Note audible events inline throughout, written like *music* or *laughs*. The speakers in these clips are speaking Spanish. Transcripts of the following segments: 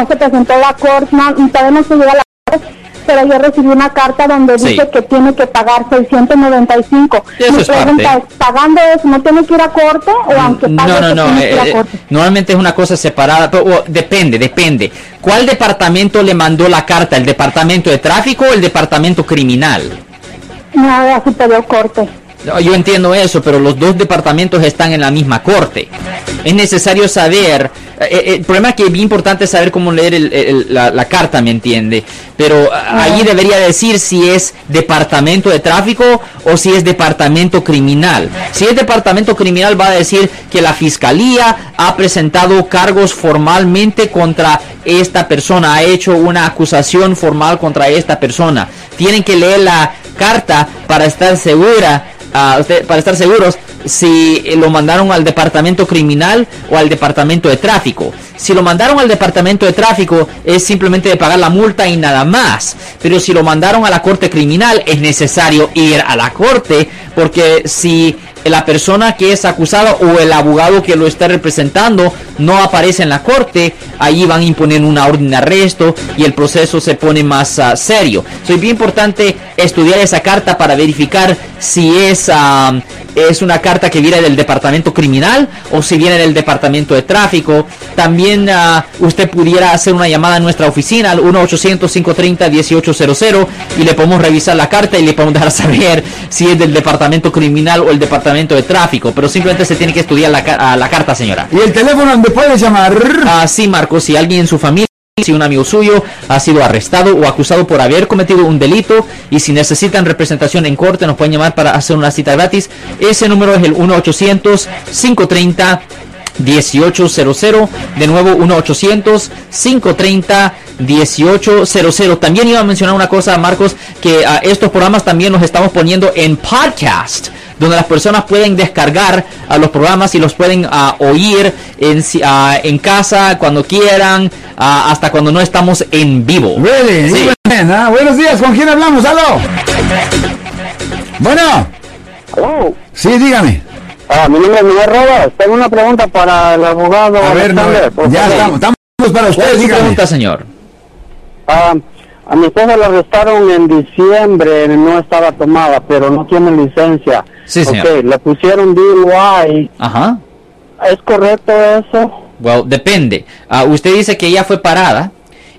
no se presentó la corte, no, todavía no se llega a la corte, pero yo recibí una carta donde dice que tiene que pagar 695. Eso Mi es parte. pregunta es, ¿pagando eso no tiene que ir a corte o aunque pague No, no, no. tiene que ir a eh, eh, corte? normalmente es una cosa separada, pero o, depende, depende. ¿Cuál departamento le mandó la carta? ¿El departamento de tráfico o el departamento criminal? No, a superior corte. Yo entiendo eso, pero los dos departamentos están en la misma corte. Es necesario saber. Eh, eh, el problema es que es bien importante saber cómo leer el- el- la, la carta, ¿me entiende? Pero ah, ahí debería decir si es departamento de tráfico o si es departamento criminal. Si es departamento criminal, va a decir que la fiscalía ha presentado cargos formalmente contra esta persona, ha hecho una acusación formal contra esta persona. Tienen que leer la carta para estar segura ah, usted- para estar seguros si eh, lo mandaron al departamento criminal o al departamento de tráfico. Si lo mandaron al departamento de tráfico es simplemente de pagar la multa y nada más. Pero si lo mandaron a la corte criminal es necesario ir a la corte porque si la persona que es acusada o el abogado que lo está representando no aparece en la corte, allí van a imponer una orden de arresto y el proceso se pone más ah, serio. Es bien importante estudiar esa carta para verificar si es, ah, es una carta que viene del departamento criminal o si viene del departamento de tráfico. También ah, usted pudiera hacer una llamada a nuestra oficina al 1-800-530-1800 y le podemos revisar la carta y le podemos dejar saber si es del departamento criminal o el departamento de tráfico. Pero simplemente se tiene que estudiar la, ah, la carta, señora. ¿Y el teléfono donde puedes llamar? Ah, sí, Marcos, si alguien en su familia, si un amigo suyo ha sido arrestado o acusado por haber cometido un delito y si necesitan representación en corte, nos pueden llamar para hacer una cita gratis. Ese número es el 1-800-530. 1800 de nuevo 1-800-530-1800 también iba a mencionar una cosa Marcos que ah, estos programas también los estamos poniendo en podcast donde las personas pueden descargar a los programas y los pueden ah, oír en, si- ah, en casa cuando quieran, ah, hasta cuando no estamos en vivo. Really? Sí. Bien, ah, Buenos días, ¿con quién hablamos? ¡Aló! Bueno, Hello. sí, dígame. Ah, mi nombre es Miguel Rodas. Tengo una pregunta para el abogado A ver, no, ya estamos, estamos para ¿Cuál usted, es su dígame. pregunta, señor? Ah, a mi esposa la arrestaron en diciembre, no estaba tomada, pero no tiene licencia. Sí, señor. Ok, le pusieron DUI. Ajá. ¿Es correcto eso? Well, depende. Ah, usted dice que ella fue parada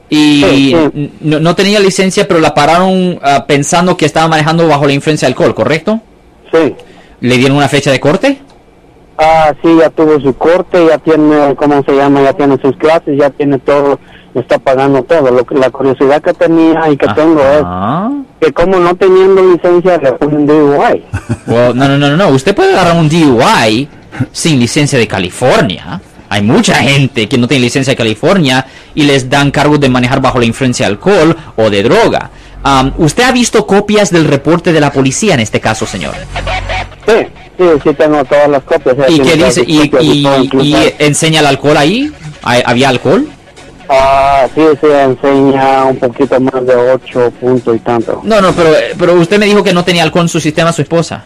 y Sí, sí. n- No, no tenía licencia, pero la pararon ah, pensando que estaba manejando bajo la influencia de alcohol, ¿correcto? Sí. ¿Le dieron una fecha de corte? Ah, sí, ya tuvo su corte, ya tiene, ¿cómo se llama? Ya tiene sus clases, ya tiene todo, está pagando todo. Lo que, la curiosidad que tenía y que tengo es que como no teniendo licencia le ponen DUI. Well, no, no, no, no. Usted puede agarrar un DUI sin licencia de California. Hay mucha gente que no tiene licencia de California y les dan cargos de manejar bajo la influencia de alcohol o de droga. ¿Usted ha visto copias del reporte de la policía en este caso, señor? Sí, sí, sí tengo todas las copias. ¿Y qué dice? ¿Y, y- enseña el alcohol ahí? ¿Hay- ¿Había alcohol? Ah, sí, sí, enseña un poquito más de 8 puntos y tanto. No, no, pero, pero usted me dijo que no tenía alcohol en su sistema su esposa.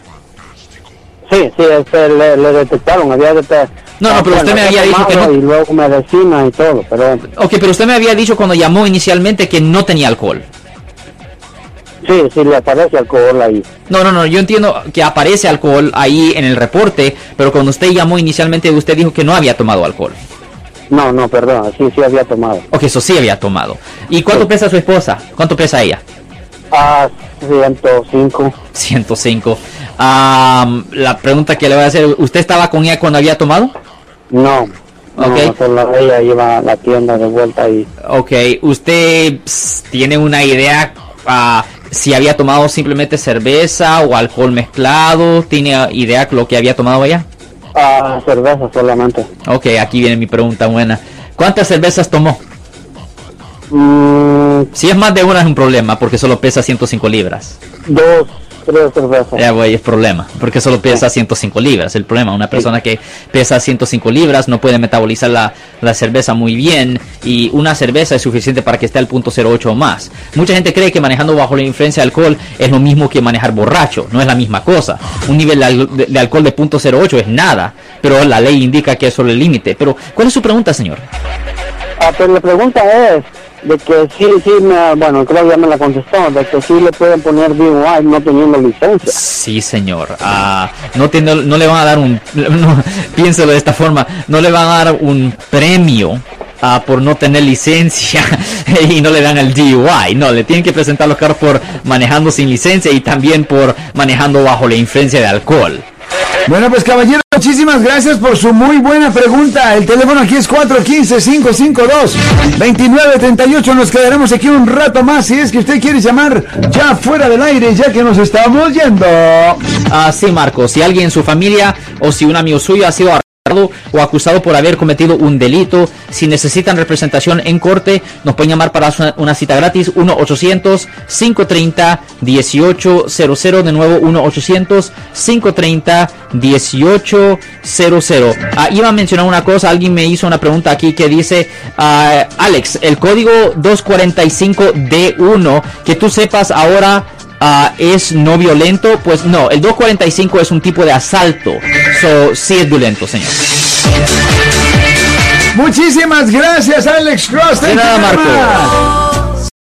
Sí, sí, este, le, le detectaron, había detectado. No, no, pero usted me había dicho que no- Y luego medicina y todo, pero Ok, pero usted me había dicho cuando llamó inicialmente que no tenía alcohol. sí, sí le aparece alcohol ahí. No, no, no, yo entiendo que aparece alcohol ahí en el reporte, pero cuando usted llamó inicialmente usted dijo que no había tomado alcohol. No, no, perdón, sí, sí había tomado. Ok, eso sí había tomado. ¿Y cuánto Sí. pesa su esposa? ¿Cuánto pesa ella? Ah, 105. 105. Am, la pregunta que le voy a hacer, ¿usted estaba con ella cuando había tomado? No. No, Ok. solo ella iba a la tienda de vuelta y Ok, ¿usted tiene una idea ah, si había tomado simplemente cerveza o alcohol mezclado? ¿Tiene idea lo que había tomado ella? Ah, cerveza solamente. Ok, aquí viene mi pregunta buena. ¿Cuántas cervezas tomó? Mm, Si es más de una es un problema porque solo pesa 105 libras. dos, Ya, güey, es problema, porque solo pesa 105 libras. El problema, una persona que pesa 105 libras no puede metabolizar la, la cerveza muy bien y una cerveza es suficiente para que esté al punto 08 o más. Mucha gente cree que manejando bajo la influencia de alcohol es lo mismo que manejar borracho, no es la misma cosa. Un nivel de, al- de- de alcohol de punto 08 es nada, pero la ley indica que es solo el límite. Pero, ¿cuál es su pregunta, señor? Ah, pero la pregunta es de que sí, sí, bueno, creo me la contestó, de que sí le pueden poner DUI no teniendo licencia. Sí, señor. Ah, no, tiene- no le van a dar un... *laughs* No, piénselo de esta forma. No le van a dar un premio ah, por no tener licencia *laughs* y no le dan el DUI. No, le tienen que presentar los carros por manejando sin licencia y también por manejando bajo la influencia de alcohol. Bueno, pues caballero, muchísimas gracias por su muy buena pregunta. El teléfono aquí es 415-552-2938. Nos quedaremos aquí un rato más si es que usted quiere llamar ya fuera del aire, ya que nos estamos yendo. Ah, sí, Marco. Si alguien en su familia o si un amigo suyo ha sido o acusado por haber cometido un delito, si necesitan representación en corte, nos pueden llamar para una, cita gratis 1-800-530-1800. De nuevo, 1-800-530-1800. Ah, iba a mencionar una cosa, alguien me hizo una pregunta aquí que dice, ah, Alex, el código 245D1, que tú sepas ahora ah, es no violento, pues no, el 245 es un tipo de asalto. So, sí es violento, señor. Muchísimas gracias, Alex Cross. De nada, Marco.